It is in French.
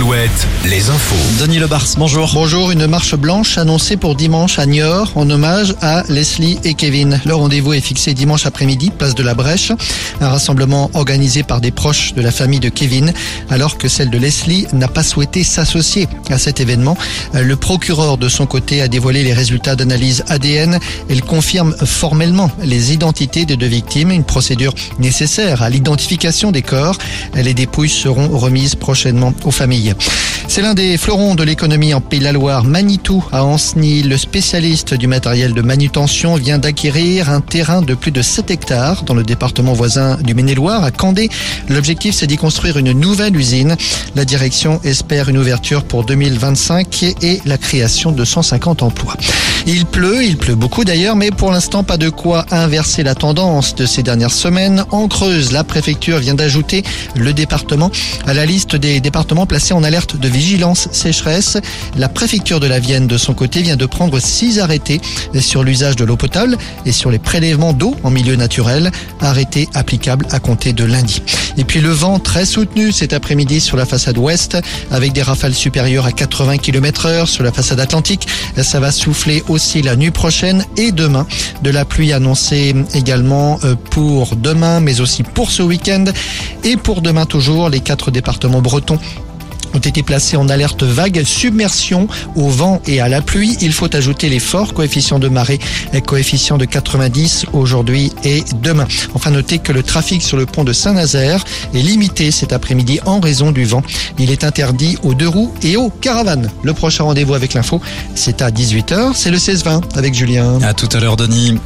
Alouette, les infos. Denis Lebars, bonjour. Bonjour, une marche blanche annoncée pour dimanche à Niort en hommage à Leslie et Kevin. Le rendez-vous est fixé dimanche après-midi, place de la Brèche. Un rassemblement organisé par des proches de la famille de Kevin, alors que celle de Leslie n'a pas souhaité s'associer à cet événement. Le procureur, de son côté, a dévoilé les résultats d'analyse ADN. Elle confirme formellement les identités des deux victimes, une procédure nécessaire à l'identification des corps. Les dépouilles seront remises prochainement aux familles. C'est l'un des fleurons de l'économie en Pays de la Loire. Manitou à Ancenis, le spécialiste du matériel de manutention vient d'acquérir un terrain de plus de 7 hectares dans le département voisin du Maine-et-Loire à Candé. L'objectif c'est d'y construire une nouvelle usine. La direction espère une ouverture pour 2025 et la création de 150 emplois. Il pleut, il pleut beaucoup d'ailleurs, mais pour l'instant pas de quoi inverser la tendance de ces dernières semaines. En Creuse, la préfecture vient d'ajouter le département à la liste des départements placés en alerte de vigilance sécheresse. La préfecture de la Vienne, de son côté, vient de prendre six arrêtés sur l'usage de l'eau potable et sur les prélèvements d'eau en milieu naturel, arrêtés applicables à compter de lundi. Et puis le vent très soutenu cet après-midi sur la façade ouest avec des rafales supérieures à 80 km heure sur la façade atlantique. Ça va souffler aussi la nuit prochaine et demain. De la pluie annoncée également euh, pour demain mais aussi pour ce week-end et pour demain toujours les quatre départements bretons ont été placés en alerte vague submersion au vent et à la pluie. Il faut ajouter les forts coefficients de marée, les coefficients de 90 aujourd'hui et demain. Enfin, notez que le trafic sur le pont de Saint-Nazaire est limité cet après-midi en raison du vent. Il est interdit aux deux roues et aux caravanes. Le prochain rendez-vous avec l'info, c'est à 18h. C'est le 16-20 avec Julien. À tout à l'heure, Denis.